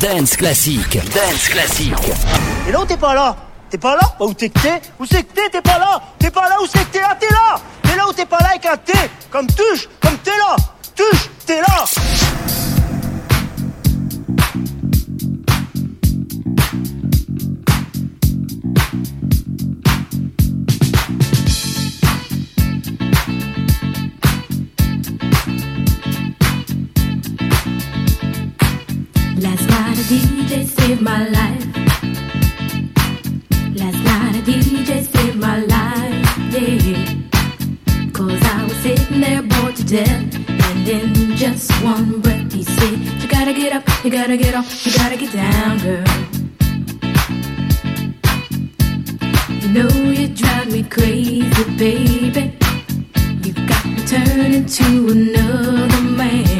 Dance classique. Dance classique. Et là, t'es pas là. T'es pas là? Bah, où t'es que t'es? Où c'est que t'es? T'es pas là. T'es pas là Où c'est que t'es Ah, t'es là. T'es là où t'es pas là avec un T. Comme touche Comme t'es là. Touche T'es là DJ saved my life. Last night a DJ saved my life, yeah. Cause I was sitting there bored to death. And in just one breath he said, You gotta get up, you gotta get off, you gotta get down, girl. You know you drive me crazy, baby. You've got me turning to another man.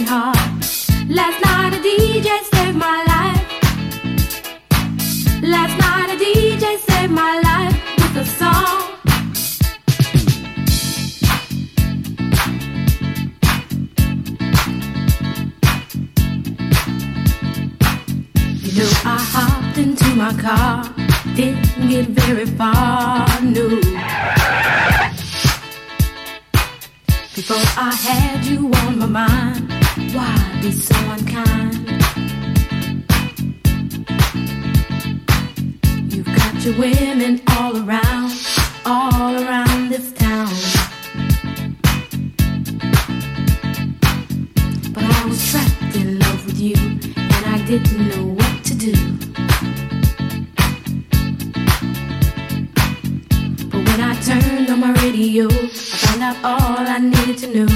a heart. Last night a DJ saved my life. Last night a DJ saved my life with a song. You know I hopped into my car, didn't get very far, no. Before I had you on my mind, why be so unkind? You've got your women all around, all around this town. But I was trapped in love with you, and I didn't know what to do. But when I turned on my radio, I found out all I needed to know.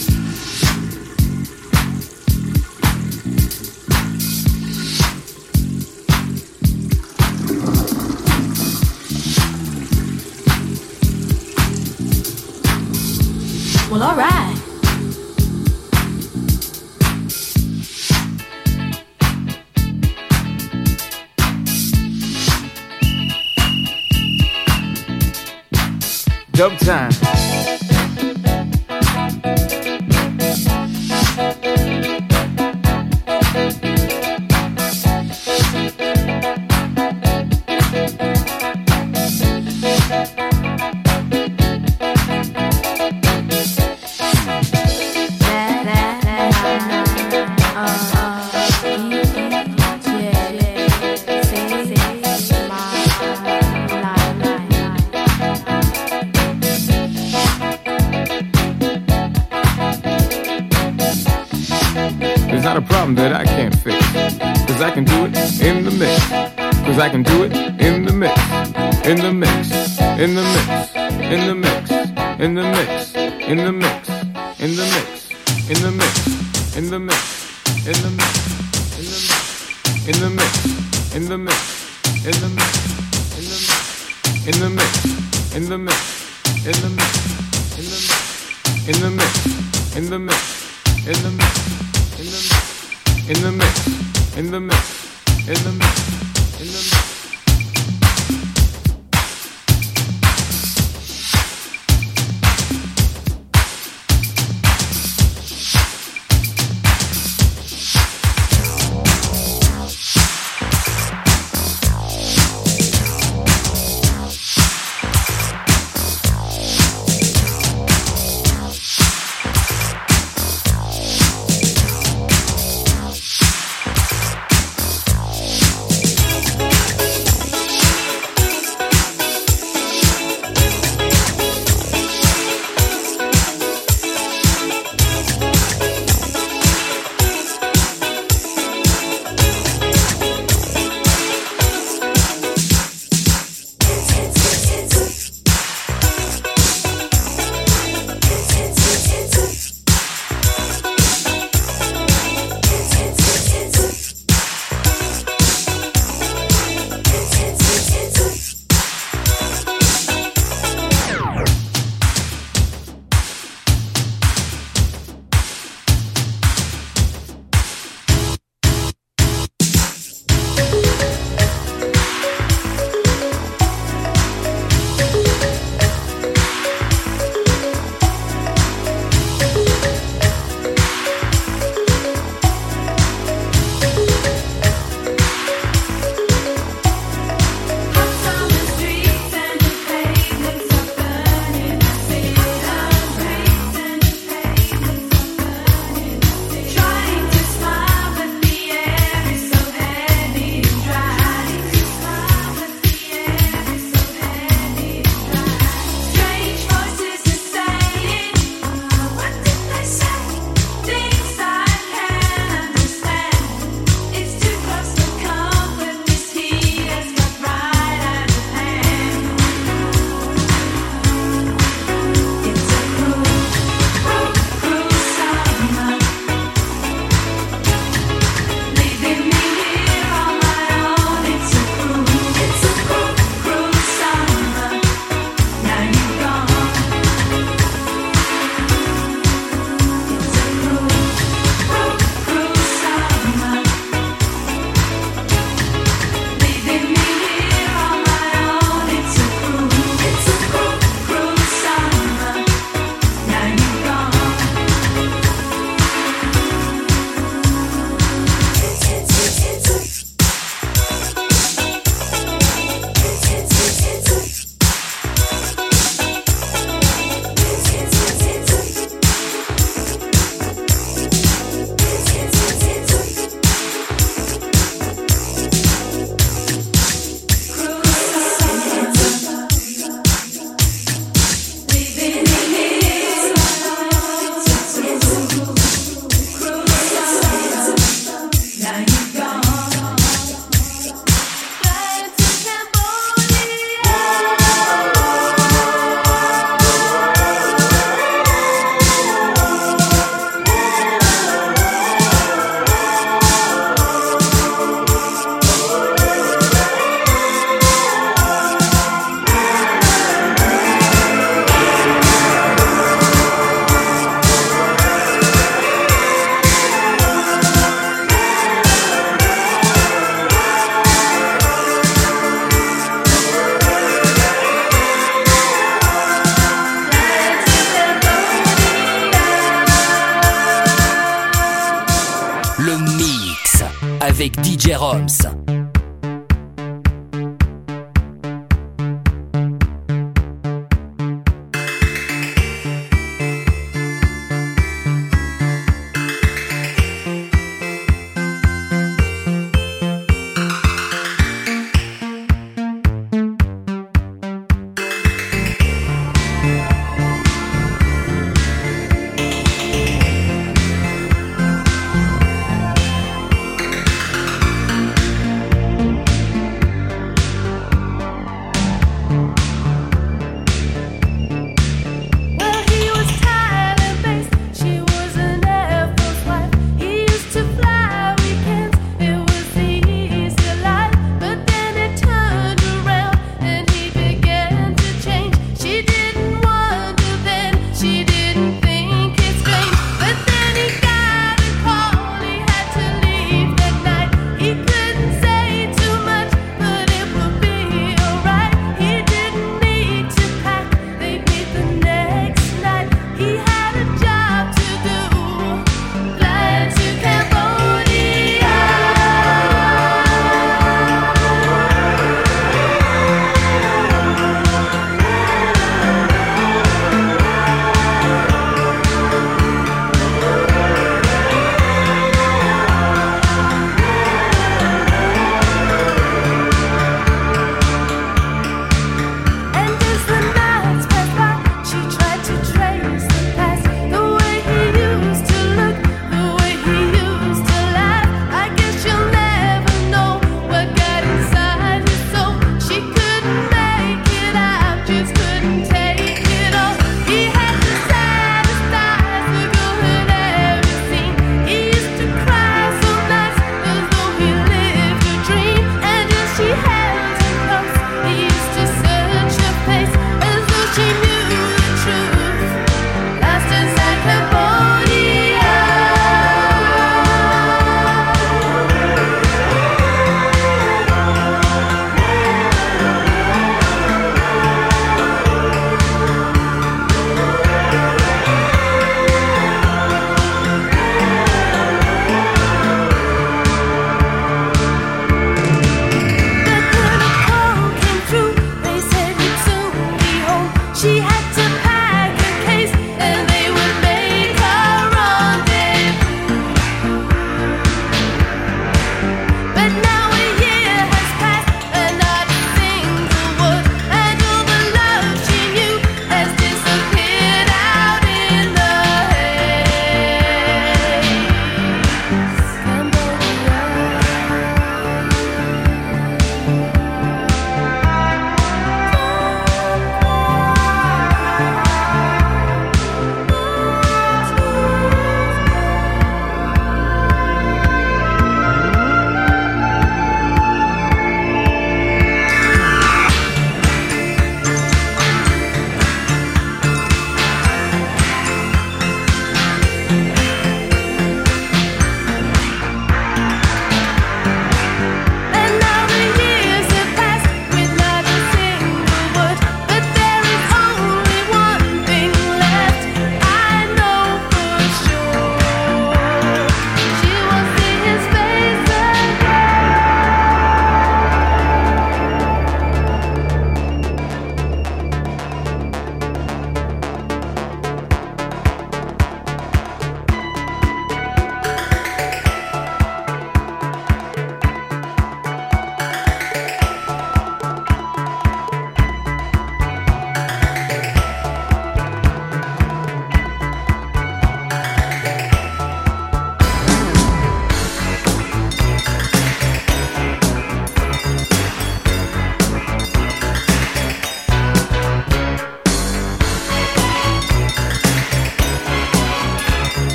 Well, alright. Dub time.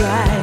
Stride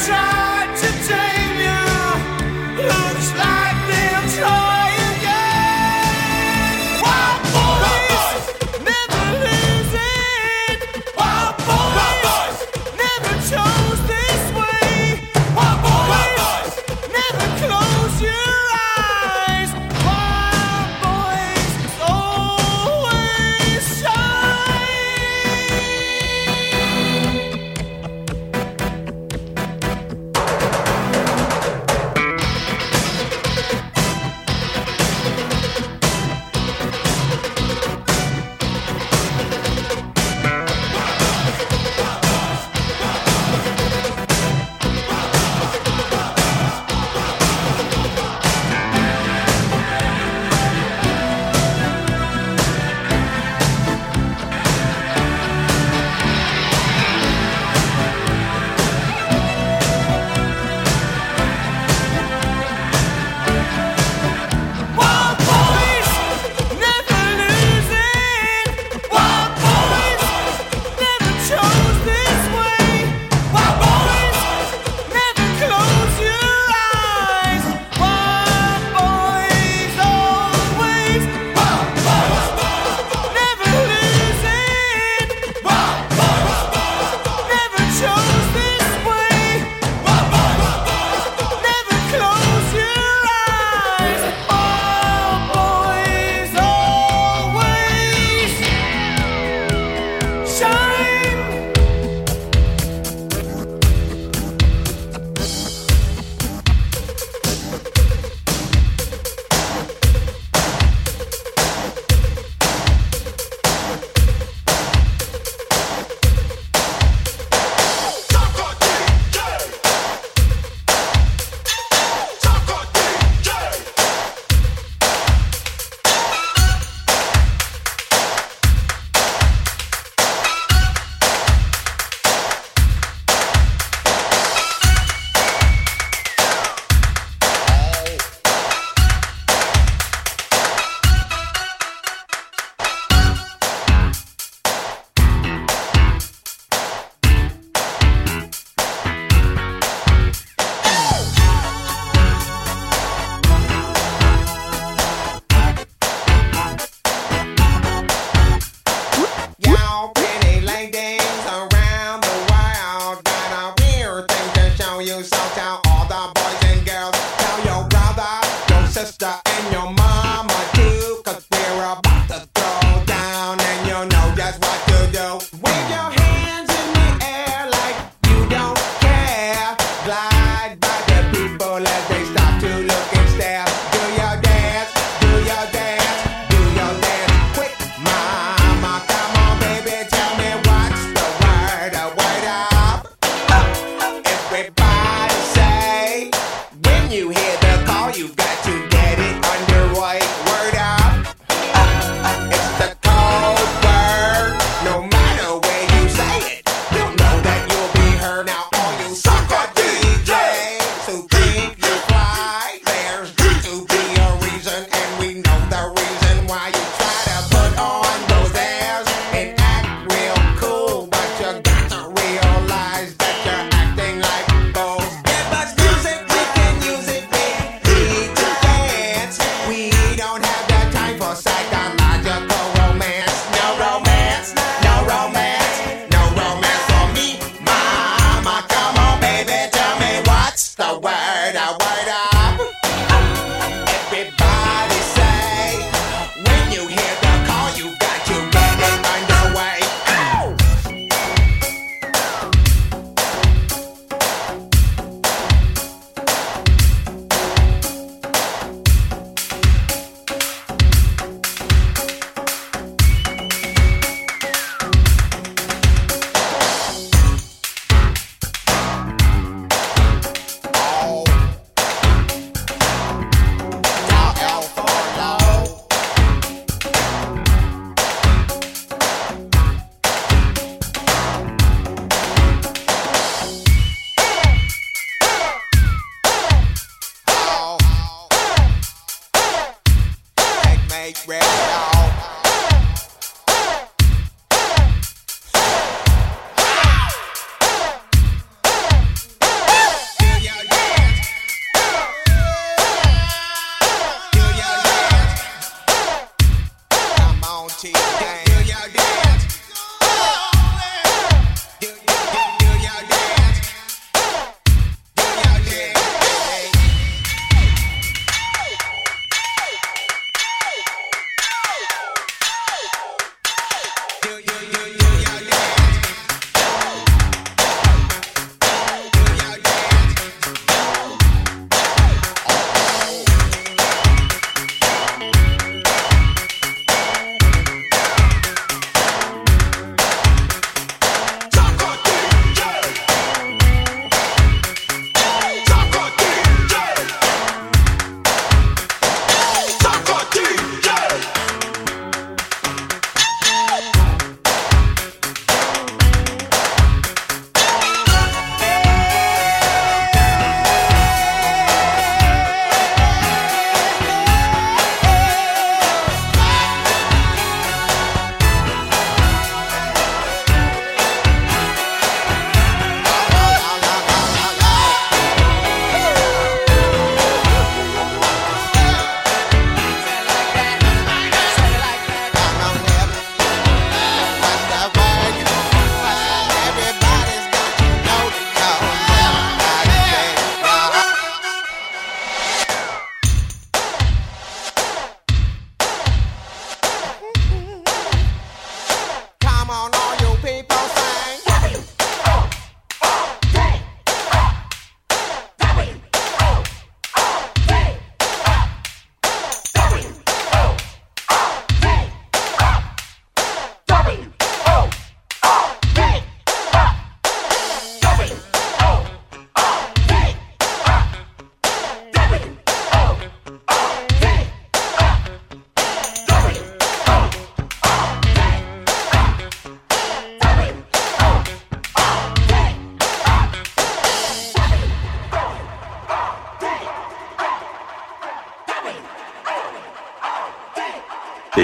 They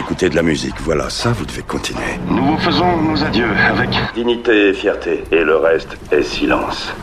Écoutez de la musique, voilà, ça vous devez continuer. Nous vous faisons nos adieux avec Dignité et fierté, et le reste est silence.